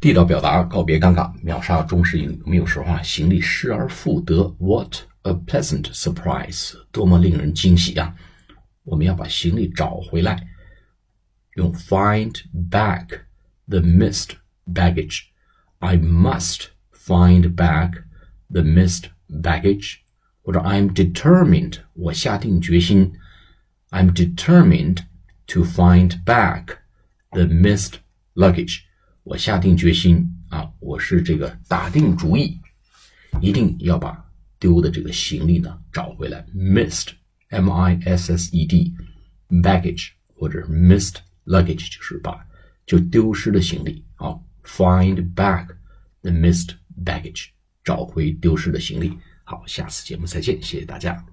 地道表达，告别尴尬，秒杀中式英语。我们有时候啊，行李失而复得，What a pleasant surprise！多么令人惊喜啊！我们要把行李找回来，用 find back the missed baggage。I must find back the missed baggage，或者 I'm determined，我下定决心，I'm determined to find back the missed luggage。 我下定决心啊，我是这个打定主意，一定要把丢的这个行李呢找回来。Missed，M I S S E D，baggage 或者 missed luggage 就是把就丢失的行李啊，find back the missed baggage，找回丢失的行李。好，下次节目再见，谢谢大家。